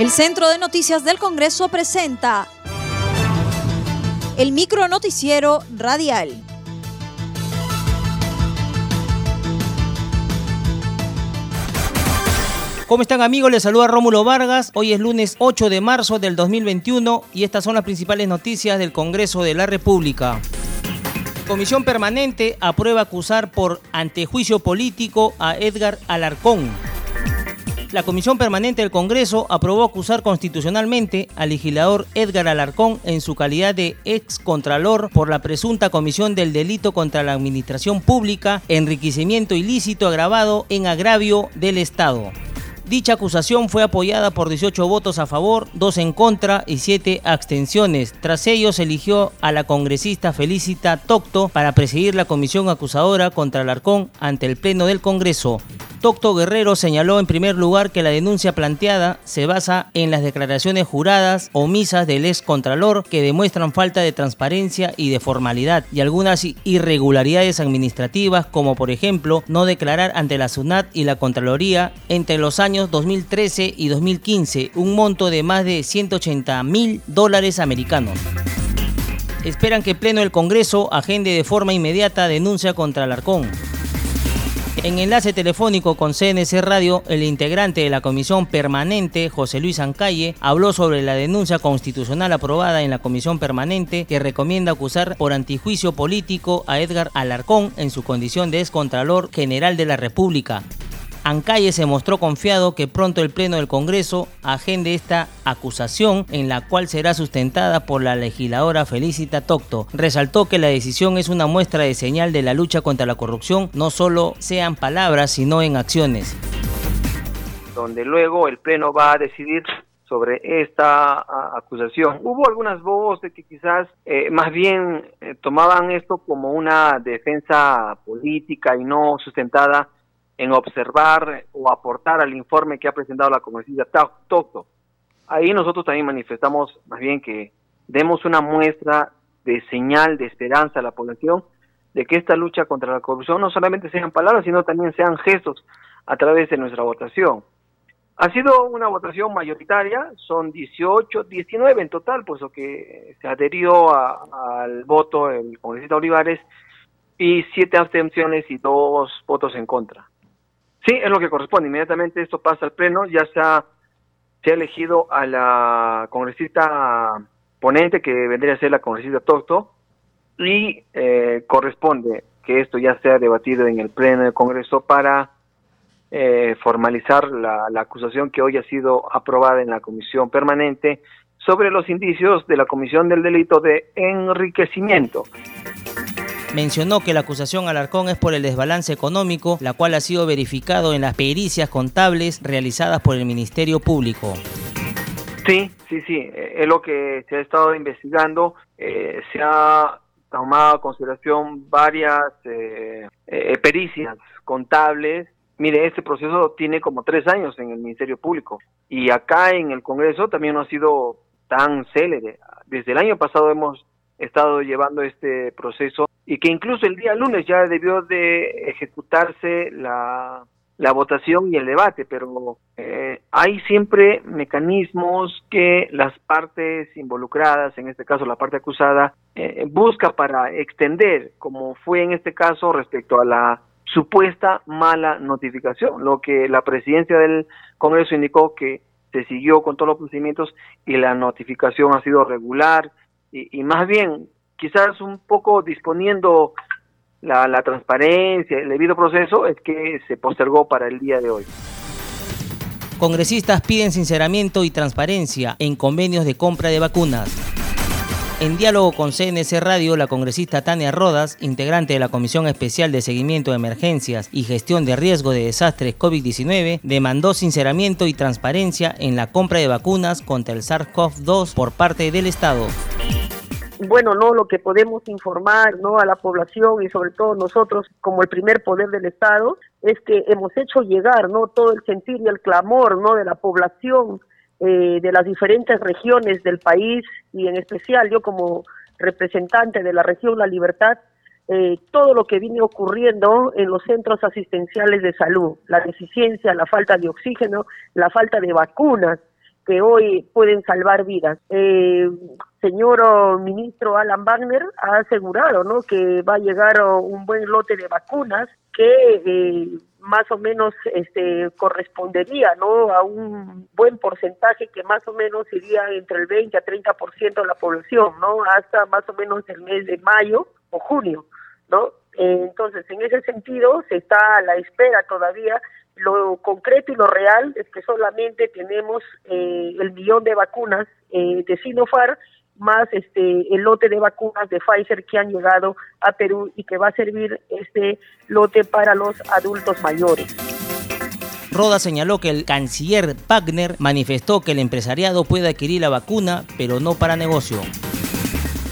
El Centro de Noticias del Congreso presenta el micro noticiero radial. ¿Cómo están amigos? Les saluda Rómulo Vargas. Hoy es lunes 8 de marzo del 2021 y estas son las principales noticias del Congreso de la República. Comisión Permanente aprueba acusar por antejuicio político a Edgar Alarcón la Comisión Permanente del Congreso aprobó acusar constitucionalmente al legislador Edgar Alarcón en su calidad de ex contralor por la presunta comisión del delito contra la administración pública, enriquecimiento ilícito agravado en agravio del Estado. Dicha acusación fue apoyada por 18 votos a favor, 2 en contra y 7 abstenciones. Tras ellos eligió a la congresista Felicita Tocto para presidir la comisión acusadora contra Alarcón ante el Pleno del Congreso. Tocto Guerrero señaló en primer lugar que la denuncia planteada se basa en las declaraciones juradas omisas del ex contralor que demuestran falta de transparencia y de formalidad y algunas irregularidades administrativas como por ejemplo no declarar ante la SUNAT y la Contraloría entre los años 2013 y 2015 un monto de más de 180 mil dólares americanos esperan que Pleno del Congreso agende de forma inmediata denuncia contra Alarcón. En enlace telefónico con CNC Radio, el integrante de la comisión permanente, José Luis Ancalle, habló sobre la denuncia constitucional aprobada en la comisión permanente que recomienda acusar por antijuicio político a Edgar Alarcón en su condición de excontralor general de la República. Ancalle se mostró confiado que pronto el Pleno del Congreso agende esta acusación en la cual será sustentada por la legisladora Felicita Tocto. Resaltó que la decisión es una muestra de señal de la lucha contra la corrupción, no solo sean palabras, sino en acciones. Donde luego el Pleno va a decidir sobre esta acusación. Hubo algunas voces que quizás eh, más bien eh, tomaban esto como una defensa política y no sustentada en observar o aportar al informe que ha presentado la congresista Tocto. Ahí nosotros también manifestamos más bien que demos una muestra de señal de esperanza a la población de que esta lucha contra la corrupción no solamente sean palabras, sino también sean gestos a través de nuestra votación. Ha sido una votación mayoritaria, son 18, 19 en total, puesto que se adherió al voto el congresista Olivares, y siete abstenciones y dos votos en contra. Sí, es lo que corresponde. Inmediatamente esto pasa al Pleno, ya se ha, se ha elegido a la congresista ponente, que vendría a ser la congresista Tocto, y eh, corresponde que esto ya sea debatido en el Pleno del Congreso para eh, formalizar la, la acusación que hoy ha sido aprobada en la Comisión Permanente sobre los indicios de la Comisión del Delito de Enriquecimiento mencionó que la acusación al Arcón es por el desbalance económico, la cual ha sido verificado en las pericias contables realizadas por el Ministerio Público. Sí, sí, sí, es lo que se ha estado investigando. Eh, se ha tomado a consideración varias eh, eh, pericias contables. Mire, este proceso tiene como tres años en el Ministerio Público y acá en el Congreso también no ha sido tan célere. Desde el año pasado hemos estado llevando este proceso y que incluso el día lunes ya debió de ejecutarse la, la votación y el debate, pero eh, hay siempre mecanismos que las partes involucradas, en este caso la parte acusada, eh, busca para extender, como fue en este caso respecto a la supuesta mala notificación, lo que la presidencia del Congreso indicó que se siguió con todos los procedimientos y la notificación ha sido regular, y, más bien quizás un poco disponiendo la, transparencia, el debido proceso, es que se postergó para el día de hoy. Congresistas piden sinceramiento y transparencia en convenios de compra de vacunas. En diálogo con CNC Radio, la congresista Tania Rodas, integrante de la Comisión Especial de Seguimiento de Emergencias y Gestión de Riesgo de Desastres COVID-19, demandó sinceramiento y transparencia en la compra de vacunas contra el SARS-CoV-2 por parte del Estado bueno, no lo que podemos informar no a la población y sobre todo nosotros como el primer poder del Estado es que hemos hecho llegar no todo el sentir y el clamor no de la población eh, de las diferentes regiones del país y en especial yo como representante de la región La Libertad eh, todo lo que viene ocurriendo en los centros asistenciales de salud, la deficiencia, la falta de oxígeno, la falta de vacunas que hoy pueden salvar vidas. Eh, señor ministro Alan Wagner ha asegurado ¿no? que va a llegar un buen lote de vacunas que eh, más o menos este correspondería no a un buen porcentaje que más o menos iría entre el 20 a 30% de la población no hasta más o menos el mes de mayo o junio no eh, entonces en ese sentido se está a la espera todavía. Lo concreto y lo real es que solamente tenemos eh, el millón de vacunas eh, de Sinopharm más este el lote de vacunas de Pfizer que han llegado a Perú y que va a servir este lote para los adultos mayores. Roda señaló que el canciller Wagner manifestó que el empresariado puede adquirir la vacuna, pero no para negocio.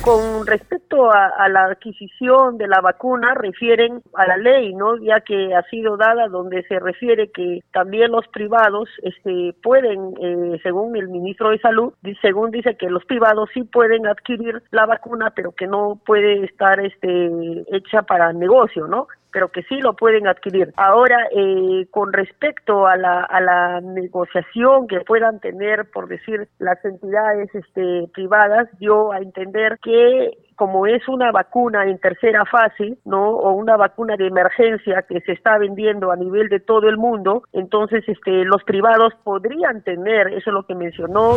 Con respecto a, la adquisición de la vacuna, refieren a la ley, ¿no? Ya que ha sido dada donde se refiere que también los privados este, pueden, eh, según el ministro de Salud, según dice que los privados sí pueden adquirir la vacuna, pero que no puede estar este, hecha para negocio, ¿no? Pero que sí lo pueden adquirir. Ahora, eh, con respecto a la, a la negociación que puedan tener, por decir, las entidades este, privadas, dio a entender que como es una vacuna en tercera fase, ¿no? O una vacuna de emergencia que se está vendiendo a nivel de todo el mundo, entonces este los privados podrían tener, eso es lo que mencionó.